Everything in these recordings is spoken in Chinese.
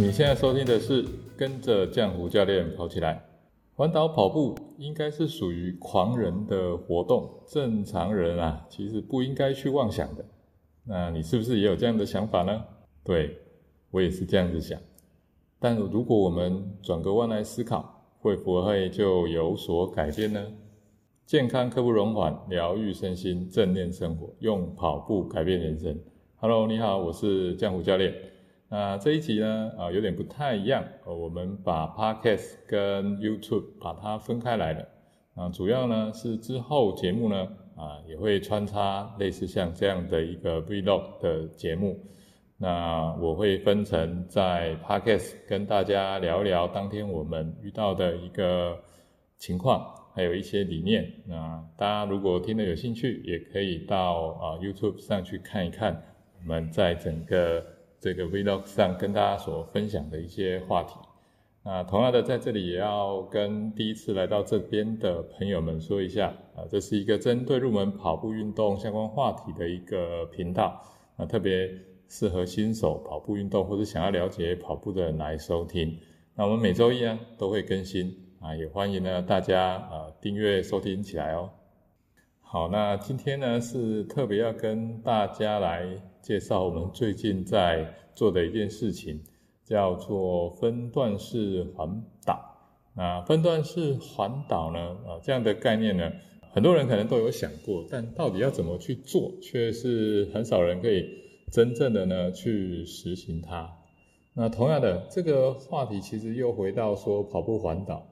你现在收听的是跟着浆糊教练跑起来。环岛跑步应该是属于狂人的活动，正常人啊其实不应该去妄想的。那你是不是也有这样的想法呢？对我也是这样子想。但如果我们转个弯来思考，会不会就有所改变呢？健康刻不容缓，疗愈身心，正念生活，用跑步改变人生。Hello，你好，我是浆糊教练。那这一集呢，啊，有点不太一样，我们把 Podcast 跟 YouTube 把它分开来了，啊，主要呢是之后节目呢，啊，也会穿插类似像这样的一个 Vlog 的节目，那我会分成在 Podcast 跟大家聊聊当天我们遇到的一个情况，还有一些理念，那大家如果听得有兴趣，也可以到啊 YouTube 上去看一看，我们在整个。这个 Vlog 上跟大家所分享的一些话题，那同样的在这里也要跟第一次来到这边的朋友们说一下，啊，这是一个针对入门跑步运动相关话题的一个频道，啊，特别适合新手跑步运动或者想要了解跑步的人来收听。那我们每周一呢都会更新，啊，也欢迎呢大家啊订阅收听起来哦。好，那今天呢是特别要跟大家来介绍我们最近在做的一件事情，叫做分段式环岛。那分段式环岛呢，啊这样的概念呢，很多人可能都有想过，但到底要怎么去做，却是很少人可以真正的呢去实行它。那同样的这个话题，其实又回到说跑步环岛。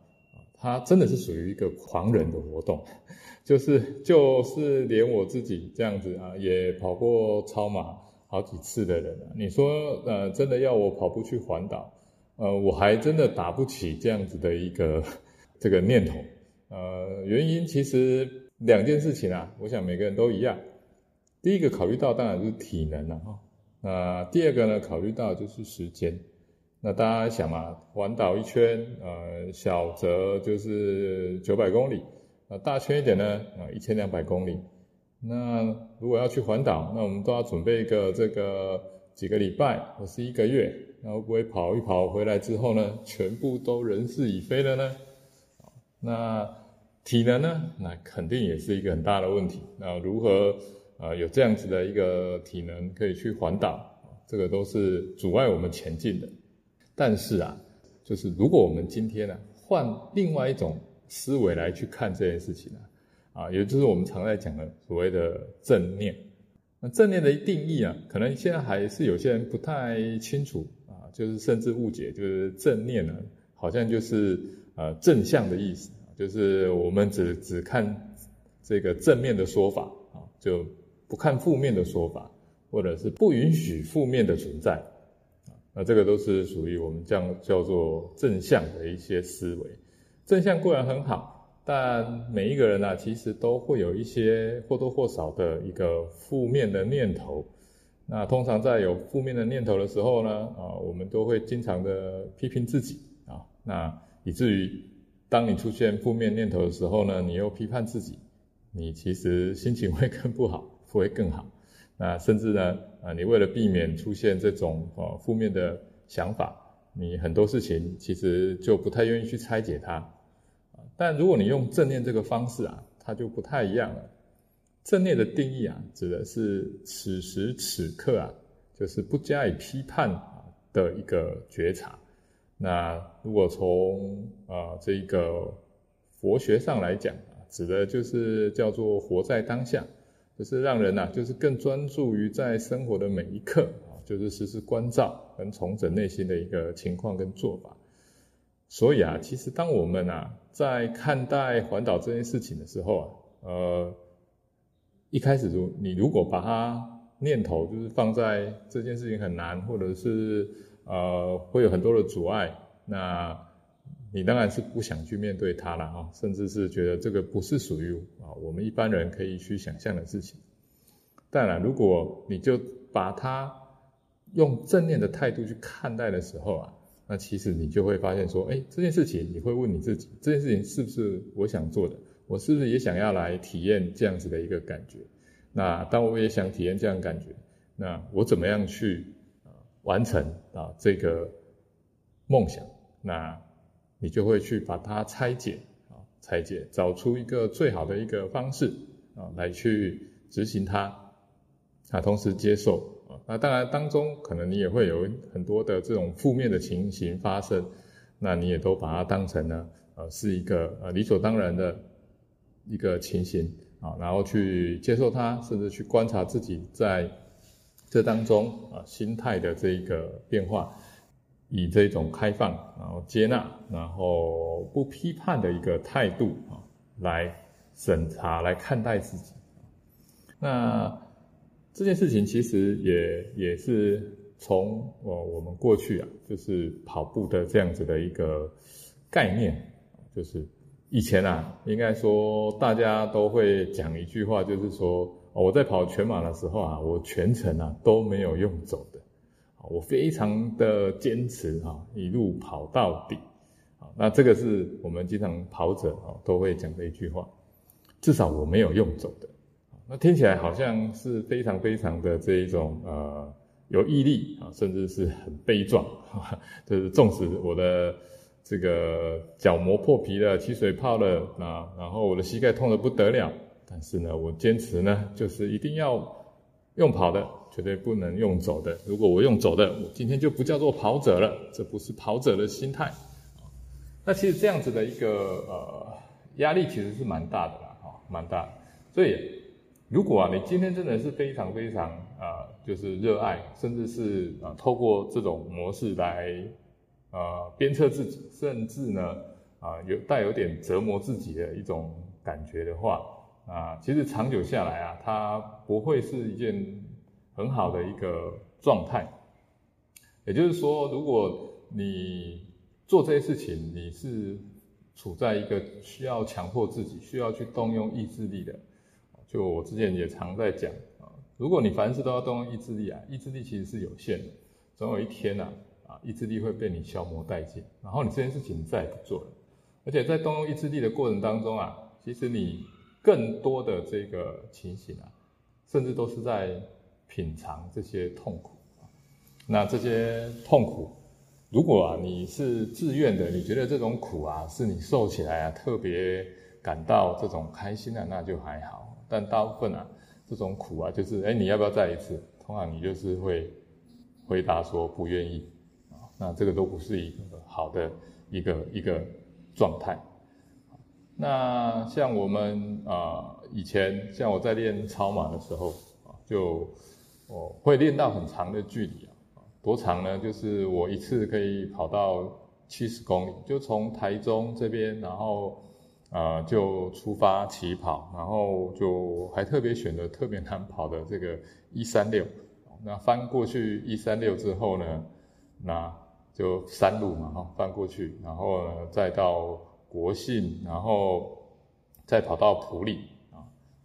它真的是属于一个狂人的活动，就是就是连我自己这样子啊，也跑过超马好几次的人啊，你说呃，真的要我跑步去环岛，呃，我还真的打不起这样子的一个 这个念头。呃，原因其实两件事情啊，我想每个人都一样。第一个考虑到当然是体能了哈，那第二个呢，考虑到就是时间。那大家想嘛，环岛一圈，呃，小则就是九百公里，啊，大圈一点呢，啊，一千两百公里。那如果要去环岛，那我们都要准备一个这个几个礼拜或是一个月，那会不会跑一跑回来之后呢，全部都人事已非了呢？那体能呢？那肯定也是一个很大的问题。那如何啊有这样子的一个体能可以去环岛？这个都是阻碍我们前进的。但是啊，就是如果我们今天呢换另外一种思维来去看这件事情呢，啊，也就是我们常在讲的所谓的正念。那正念的定义啊，可能现在还是有些人不太清楚啊，就是甚至误解，就是正念呢，好像就是呃正向的意思，就是我们只只看这个正面的说法啊，就不看负面的说法，或者是不允许负面的存在。那这个都是属于我们这样叫做正向的一些思维，正向固然很好，但每一个人呢，其实都会有一些或多或少的一个负面的念头。那通常在有负面的念头的时候呢，啊，我们都会经常的批评自己啊，那以至于当你出现负面念头的时候呢，你又批判自己，你其实心情会更不好，不会更好。那甚至呢，啊，你为了避免出现这种呃负面的想法，你很多事情其实就不太愿意去拆解它。但如果你用正念这个方式啊，它就不太一样了。正念的定义啊，指的是此时此刻啊，就是不加以批判啊的一个觉察。那如果从啊这个佛学上来讲，指的就是叫做活在当下。就是让人呐，就是更专注于在生活的每一刻啊，就是时时关照跟重整内心的一个情况跟做法。所以啊，其实当我们啊在看待环岛这件事情的时候啊，呃，一开始如你如果把它念头就是放在这件事情很难，或者是呃会有很多的阻碍，那。你当然是不想去面对它了啊，甚至是觉得这个不是属于啊我们一般人可以去想象的事情。当然，如果你就把它用正念的态度去看待的时候啊，那其实你就会发现说，哎，这件事情你会问你自己，这件事情是不是我想做的？我是不是也想要来体验这样子的一个感觉？那当我也想体验这样感觉，那我怎么样去啊完成啊这个梦想，那你就会去把它拆解啊，拆解，找出一个最好的一个方式啊，来去执行它啊，同时接受啊。那当然当中可能你也会有很多的这种负面的情形发生，那你也都把它当成呢，呃，是一个呃理所当然的一个情形啊，然后去接受它，甚至去观察自己在这当中啊心态的这个变化。以这种开放，然后接纳，然后不批判的一个态度啊，来审查、来看待自己。那这件事情其实也也是从我我们过去啊，就是跑步的这样子的一个概念，就是以前啊，应该说大家都会讲一句话，就是说我在跑全马的时候啊，我全程啊都没有用走的。我非常的坚持哈，一路跑到底，啊，那这个是我们经常跑者啊都会讲的一句话，至少我没有用走的，那听起来好像是非常非常的这一种呃有毅力啊，甚至是很悲壮，就是纵使我的这个脚磨破皮了，起水泡了啊，然后我的膝盖痛得不得了，但是呢，我坚持呢，就是一定要用跑的。绝对不能用走的。如果我用走的，我今天就不叫做跑者了。这不是跑者的心态。那其实这样子的一个呃压力其实是蛮大的啦，哈，蛮大。所以如果啊，你今天真的是非常非常啊，就是热爱，甚至是啊，透过这种模式来呃鞭策自己，甚至呢啊有带有点折磨自己的一种感觉的话啊，其实长久下来啊，它不会是一件。很好的一个状态，也就是说，如果你做这些事情，你是处在一个需要强迫自己、需要去动用意志力的。就我之前也常在讲啊，如果你凡事都要动用意志力啊，意志力其实是有限的，总有一天呐啊，意志力会被你消磨殆尽，然后你这件事情再也不做了。而且在动用意志力的过程当中啊，其实你更多的这个情形啊，甚至都是在。品尝这些痛苦那这些痛苦，如果啊你是自愿的，你觉得这种苦啊是你受起来啊特别感到这种开心的，那就还好。但大部分啊这种苦啊，就是哎你要不要再一次？通常你就是会回答说不愿意啊，那这个都不是一个好的一个一个状态。那像我们啊以前像我在练超马的时候啊就。哦，会练到很长的距离啊，多长呢？就是我一次可以跑到七十公里，就从台中这边，然后啊就出发起跑，然后就还特别选择特别难跑的这个一三六，那翻过去一三六之后呢，那就山路嘛哈，翻过去，然后呢再到国信，然后再跑到普里。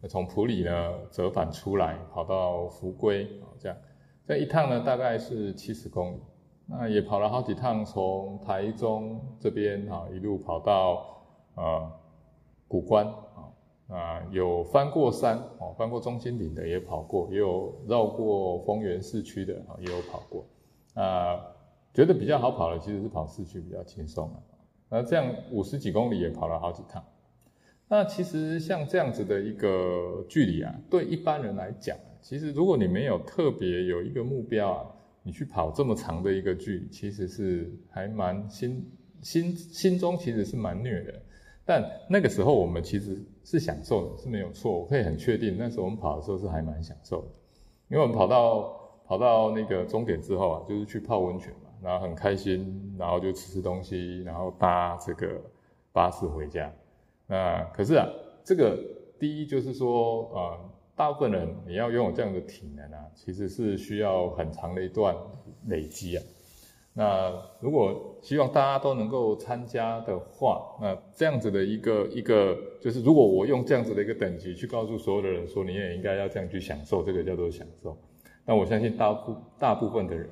从普里呢折返出来，跑到福归啊，这样这一趟呢大概是七十公里，那也跑了好几趟，从台中这边啊一路跑到呃古关啊。啊有翻过山哦，翻过中心岭的也跑过，也有绕过丰原市区的啊也有跑过，啊觉得比较好跑的其实是跑市区比较轻松啊，那这样五十几公里也跑了好几趟。那其实像这样子的一个距离啊，对一般人来讲，其实如果你没有特别有一个目标啊，你去跑这么长的一个距离，其实是还蛮心心心中其实是蛮虐的。但那个时候我们其实是享受的，是没有错。我可以很确定，那时候我们跑的时候是还蛮享受的，因为我们跑到跑到那个终点之后啊，就是去泡温泉嘛，然后很开心，然后就吃吃东西，然后搭这个巴士回家。那可是啊，这个第一就是说，啊，大部分人你要拥有这样的体能啊，其实是需要很长的一段累积啊。那如果希望大家都能够参加的话，那这样子的一个一个，就是如果我用这样子的一个等级去告诉所有的人说，你也应该要这样去享受，这个叫做享受。那我相信大部大部分的人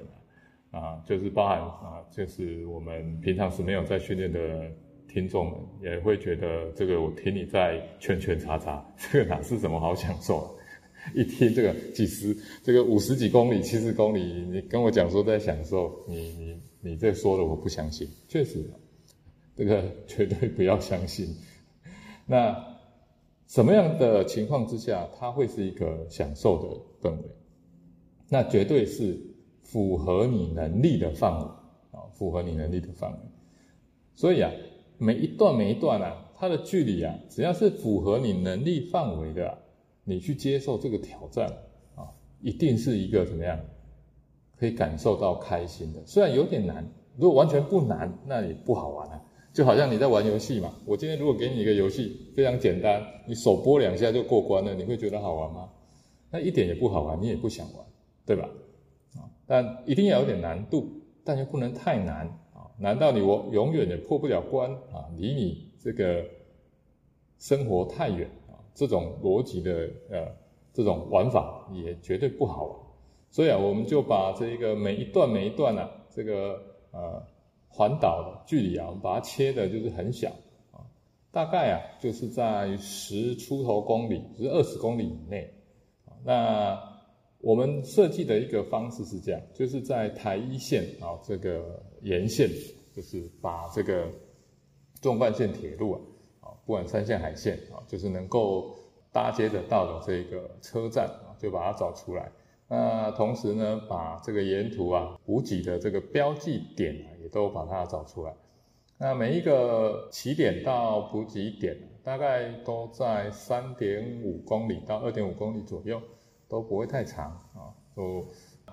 啊，啊，就是包含啊，就是我们平常是没有在训练的。听众们也会觉得这个，我听你在圈圈叉叉，这个哪是什么好享受？一听这个几十，这个五十几公里、七十公里，你跟我讲说在享受，你你你这说的我不相信，确实，这个绝对不要相信。那什么样的情况之下，它会是一个享受的氛围？那绝对是符合你能力的范围啊，符合你能力的范围。所以啊，每一段每一段啊，它的距离啊，只要是符合你能力范围的。你去接受这个挑战啊，一定是一个怎么样，可以感受到开心的。虽然有点难，如果完全不难，那也不好玩啊。就好像你在玩游戏嘛，我今天如果给你一个游戏非常简单，你手拨两下就过关了，你会觉得好玩吗？那一点也不好玩，你也不想玩，对吧？啊，但一定要有点难度，但又不能太难，难道你我永远也破不了关啊？离你这个生活太远啊。这种逻辑的呃，这种玩法也绝对不好玩，所以啊，我们就把这个每一段每一段呢，这个呃环岛距离啊，我们把它切的就是很小啊，大概啊就是在十出头公里，就是二十公里以内。那我们设计的一个方式是这样，就是在台一线啊这个沿线，就是把这个纵贯线铁路啊。啊不管山线海线啊，就是能够搭接得到的这个车站啊，就把它找出来。那同时呢，把这个沿途啊补给的这个标记点啊，也都把它找出来。那每一个起点到补给点，大概都在三点五公里到二点五公里左右，都不会太长啊。就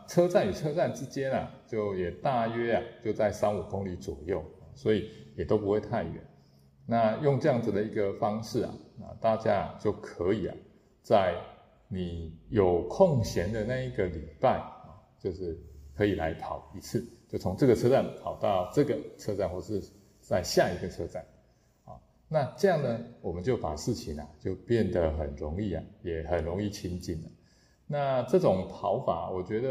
车站与车站之间啊，就也大约啊就在三五公里左右，所以也都不会太远。那用这样子的一个方式啊，那大家就可以啊，在你有空闲的那一个礼拜啊，就是可以来跑一次，就从这个车站跑到这个车站，或是在下一个车站，啊，那这样呢，我们就把事情啊就变得很容易啊，也很容易亲近了。那这种跑法，我觉得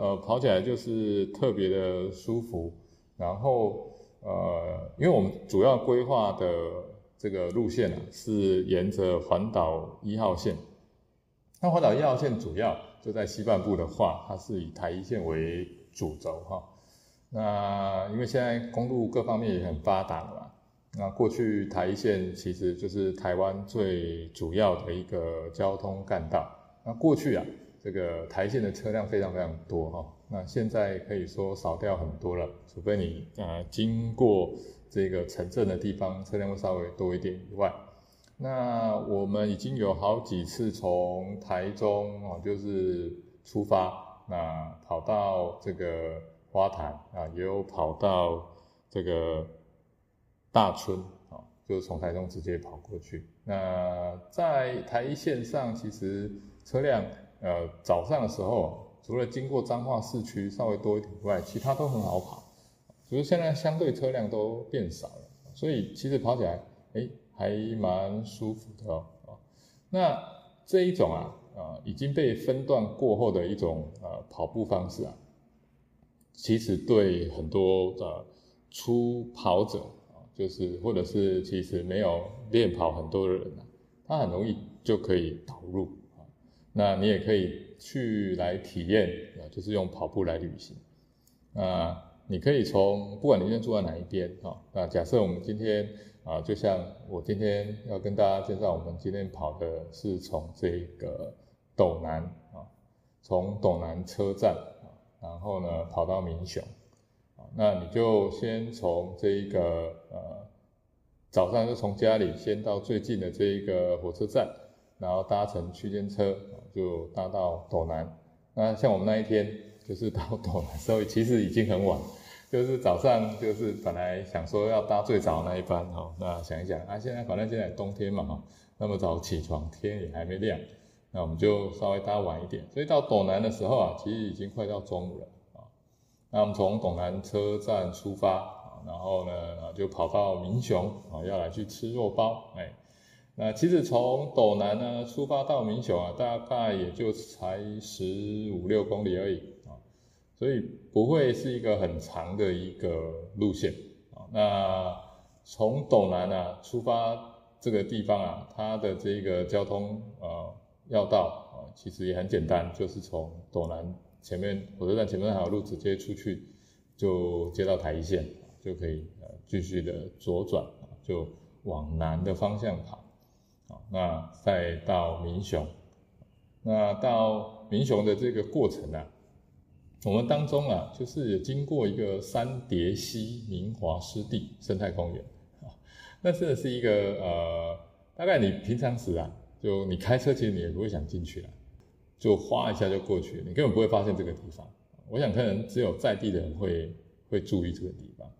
呃跑起来就是特别的舒服，然后。呃，因为我们主要规划的这个路线呢，是沿着环岛一号线。那环岛一号线主要就在西半部的话，它是以台一线为主轴哈。那因为现在公路各方面也很发达了嘛，那过去台一线其实就是台湾最主要的一个交通干道。那过去啊，这个台线的车辆非常非常多哈。那现在可以说少掉很多了，除非你呃经过这个城镇的地方，车辆会稍微多一点以外。那我们已经有好几次从台中啊，就是出发，那跑到这个花坛啊，也有跑到这个大村啊，就是从台中直接跑过去。那在台一线上，其实车辆呃早上的时候。除了经过彰化市区稍微多一点外，其他都很好跑。只是现在相对车辆都变少了，所以其实跑起来，哎，还蛮舒服的哦。那这一种啊，啊，已经被分段过后的一种呃跑步方式啊，其实对很多的初跑者，就是或者是其实没有练跑很多的人啊，他很容易就可以投入。那你也可以。去来体验啊，就是用跑步来旅行。那你可以从不管你今天住在哪一边啊，那假设我们今天啊，就像我今天要跟大家介绍，我们今天跑的是从这个斗南啊，从斗南车站，然后呢跑到民雄啊，那你就先从这一个呃早上就从家里先到最近的这一个火车站，然后搭乘区间车。就搭到斗南，那像我们那一天就是到斗南时候，其实已经很晚，就是早上就是本来想说要搭最早那一班哈，那想一想啊，现在反正现在冬天嘛哈，那么早起床天也还没亮，那我们就稍微搭晚一点，所以到斗南的时候啊，其实已经快到中午了啊，那我们从斗南车站出发，然后呢就跑到民雄啊，要来去吃肉包哎。那其实从斗南呢出发到民雄啊，大概也就才十五六公里而已啊，所以不会是一个很长的一个路线啊。那从斗南啊出发这个地方啊，它的这个交通呃要道啊，其实也很简单，就是从斗南前面火车站前面那条路直接出去，就接到台一线，就可以呃继续的左转，就往南的方向跑，那再到民雄，那到民雄的这个过程啊，我们当中啊，就是也经过一个三叠溪明华湿地生态公园，啊，那真的是一个呃，大概你平常时啊。就你开车，其实你也不会想进去啊，就哗一下就过去，你根本不会发现这个地方。我想可能只有在地的人会会注意这个地方。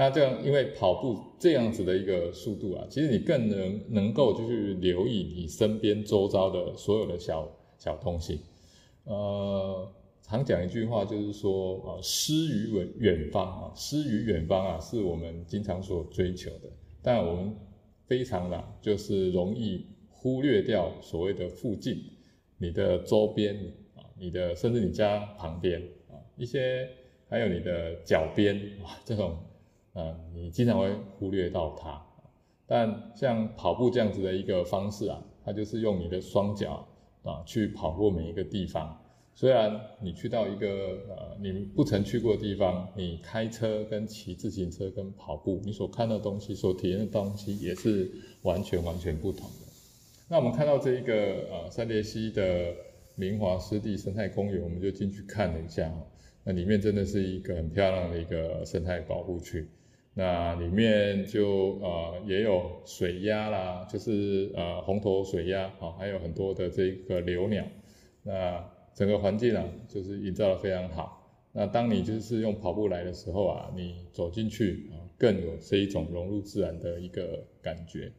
那这样，因为跑步这样子的一个速度啊，其实你更能能够就是留意你身边周遭的所有的小小东西。呃，常讲一句话就是说呃，诗与远远方啊，诗与远方啊，是我们经常所追求的，但我们非常的就是容易。忽略掉所谓的附近，你的周边啊，你的甚至你家旁边啊，一些还有你的脚边啊，这种，呃，你经常会忽略到它。但像跑步这样子的一个方式啊，它就是用你的双脚啊去跑过每一个地方。虽然你去到一个呃你不曾去过的地方，你开车跟骑自行车跟跑步，你所看到东西、所体验的东西也是完全完全不同的。那我们看到这一个呃三叠溪的明华湿地生态公园，我们就进去看了一下那里面真的是一个很漂亮的一个生态保护区。那里面就呃也有水鸭啦，就是呃红头水鸭啊，还有很多的这个留鸟。那整个环境啊，就是营造的非常好。那当你就是用跑步来的时候啊，你走进去啊，更有这一种融入自然的一个感觉。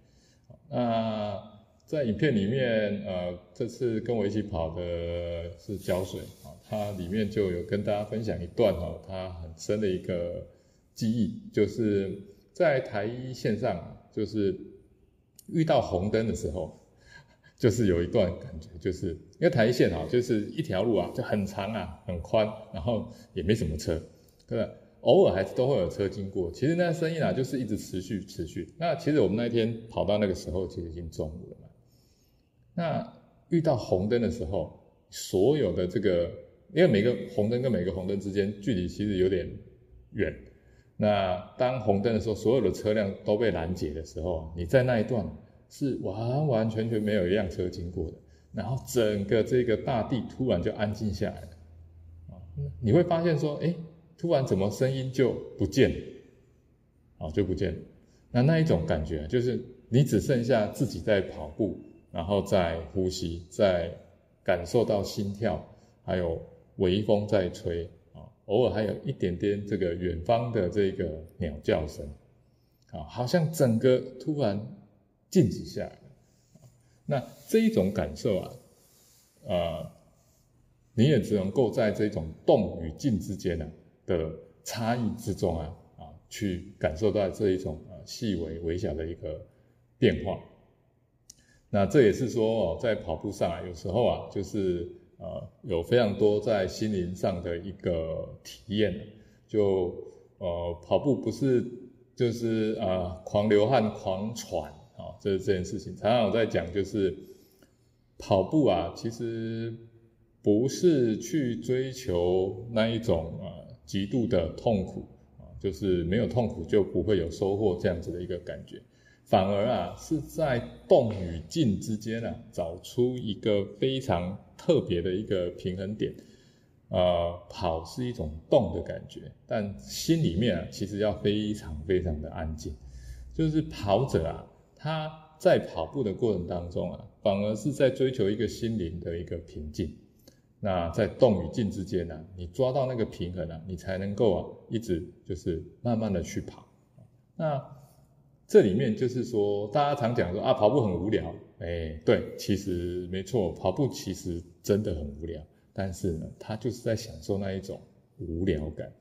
那在影片里面，呃，这次跟我一起跑的是胶水啊，它里面就有跟大家分享一段哈，它很深的一个记忆，就是在台一线上，就是遇到红灯的时候，就是有一段感觉，就是因为台一线啊，就是一条路啊，就很长啊，很宽，然后也没什么车，对吧？偶尔还是都会有车经过，其实那声音啊，就是一直持续持续。那其实我们那天跑到那个时候，其实已经中午了嘛。那遇到红灯的时候，所有的这个，因为每个红灯跟每个红灯之间距离其实有点远。那当红灯的时候，所有的车辆都被拦截的时候，你在那一段是完完全全没有一辆车经过的，然后整个这个大地突然就安静下来了。啊，你会发现说，哎，突然怎么声音就不见了，啊，就不见了。那那一种感觉就是你只剩下自己在跑步。然后在呼吸，在感受到心跳，还有微风在吹，偶尔还有一点点这个远方的这个鸟叫声，啊，好像整个突然静止下来。那这一种感受啊，呃，你也只能够在这种动与静之间呢的差异之中啊，啊，去感受到这一种呃细微微小的一个变化。那这也是说哦，在跑步上啊，有时候啊，就是呃，有非常多在心灵上的一个体验。就呃，跑步不是就是啊，狂流汗、狂喘啊，这是这件事情。常常我在讲，就是跑步啊，其实不是去追求那一种啊极度的痛苦啊，就是没有痛苦就不会有收获这样子的一个感觉。反而啊，是在动与静之间啊，找出一个非常特别的一个平衡点。呃，跑是一种动的感觉，但心里面啊，其实要非常非常的安静。就是跑者啊，他在跑步的过程当中啊，反而是在追求一个心灵的一个平静。那在动与静之间呢，你抓到那个平衡啊，你才能够啊，一直就是慢慢的去跑。那。这里面就是说，大家常讲说啊，跑步很无聊。哎，对，其实没错，跑步其实真的很无聊。但是呢，他就是在享受那一种无聊感。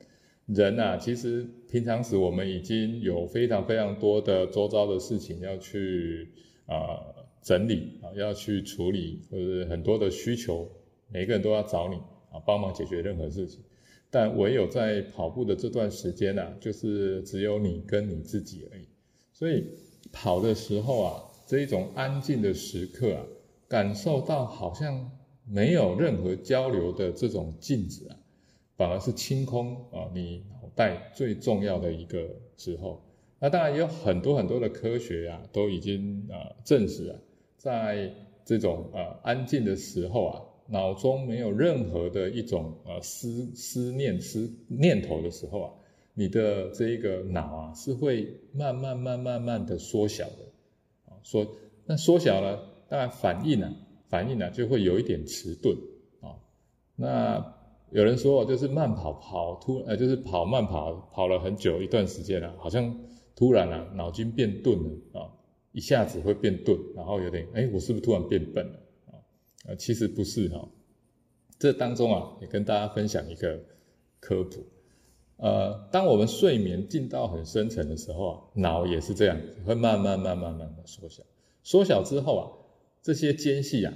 人啊，其实平常时我们已经有非常非常多的周遭的事情要去啊整理啊，要去处理，或者很多的需求，每个人都要找你啊帮忙解决任何事情。但唯有在跑步的这段时间呢，就是只有你跟你自己而已。所以跑的时候啊，这一种安静的时刻啊，感受到好像没有任何交流的这种静止啊，反而是清空啊，你脑袋最重要的一个时候。那当然也有很多很多的科学啊，都已经啊证实啊，在这种呃安静的时候啊，脑中没有任何的一种呃思思念思念头的时候啊，你的这一个脑啊是会慢慢慢慢慢的缩小的啊，缩那缩小了，当然反应呢反应呢就会有一点迟钝啊。那有人说就是慢跑跑突呃就是跑慢跑跑了很久一段时间了，好像。突然啊，脑筋变钝了啊，一下子会变钝，然后有点哎，我是不是突然变笨了啊？呃，其实不是哈。这当中啊，也跟大家分享一个科普。呃，当我们睡眠进到很深层的时候啊，脑也是这样，会慢慢慢慢慢慢缩小。缩小之后啊，这些间隙啊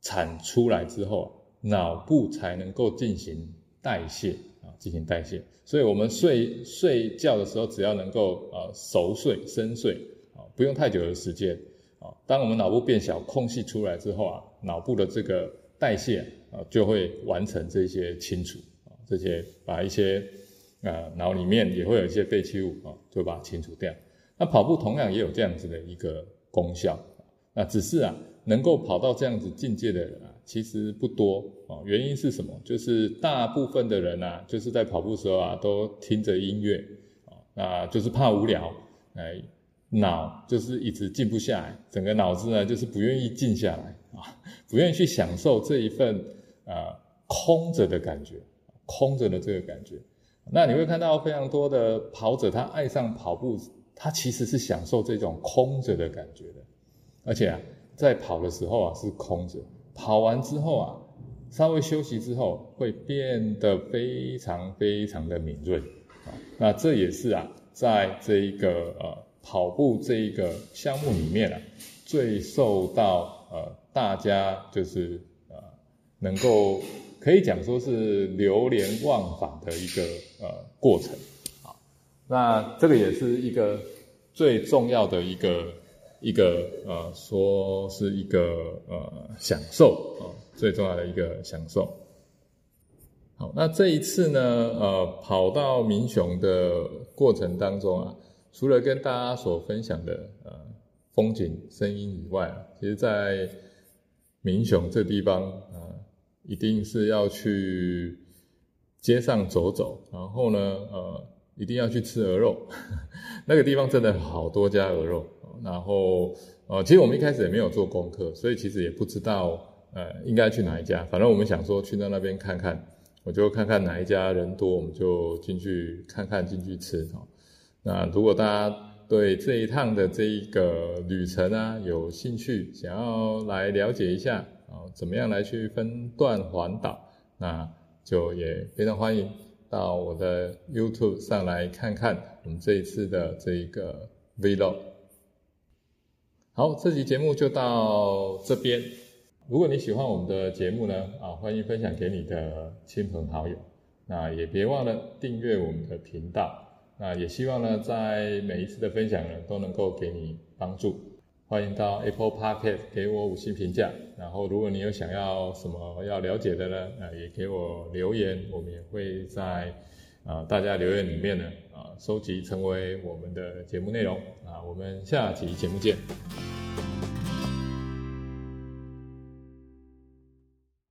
产出来之后啊，脑部才能够进行代谢啊。进行代谢，所以我们睡睡觉的时候，只要能够呃熟睡、深睡啊，不用太久的时间啊。当我们脑部变小，空隙出来之后啊，脑部的这个代谢啊就会完成这些清除啊，这些把一些啊脑里面也会有一些废弃物啊，就把它清除掉。那跑步同样也有这样子的一个功效，啊只是啊能够跑到这样子境界的人啊。其实不多啊，原因是什么？就是大部分的人啊，就是在跑步时候啊，都听着音乐啊，那就是怕无聊，哎，脑就是一直静不下来，整个脑子呢就是不愿意静下来啊，不愿意去享受这一份啊空着的感觉，空着的这个感觉。那你会看到非常多的跑者，他爱上跑步，他其实是享受这种空着的感觉的，而且啊，在跑的时候啊是空着。跑完之后啊，稍微休息之后，会变得非常非常的敏锐啊。那这也是啊，在这一个呃跑步这一个项目里面啊，最受到呃大家就是呃能够可以讲说是流连忘返的一个呃过程啊。那这个也是一个最重要的一个。一个呃，说是一个呃享受啊，最重要的一个享受。好，那这一次呢，呃，跑到民雄的过程当中啊，除了跟大家所分享的呃风景、声音以外，其实在民雄这地方啊，一定是要去街上走走，然后呢，呃，一定要去吃鹅肉，那个地方真的好多家鹅肉。然后，呃，其实我们一开始也没有做功课，所以其实也不知道，呃，应该去哪一家。反正我们想说去到那边看看，我就看看哪一家人多，我们就进去看看，进去吃哈。那如果大家对这一趟的这一个旅程啊有兴趣，想要来了解一下啊，怎么样来去分段环岛，那就也非常欢迎到我的 YouTube 上来看看我们这一次的这一个 Vlog。好，这期节目就到这边。如果你喜欢我们的节目呢，啊，欢迎分享给你的亲朋好友。那也别忘了订阅我们的频道。那也希望呢，在每一次的分享呢，都能够给你帮助。欢迎到 Apple Podcast 给我五星评价。然后，如果你有想要什么要了解的呢，啊，也给我留言，我们也会在。啊，大家留言里面呢，啊，收集成为我们的节目内容啊，我们下期节目见。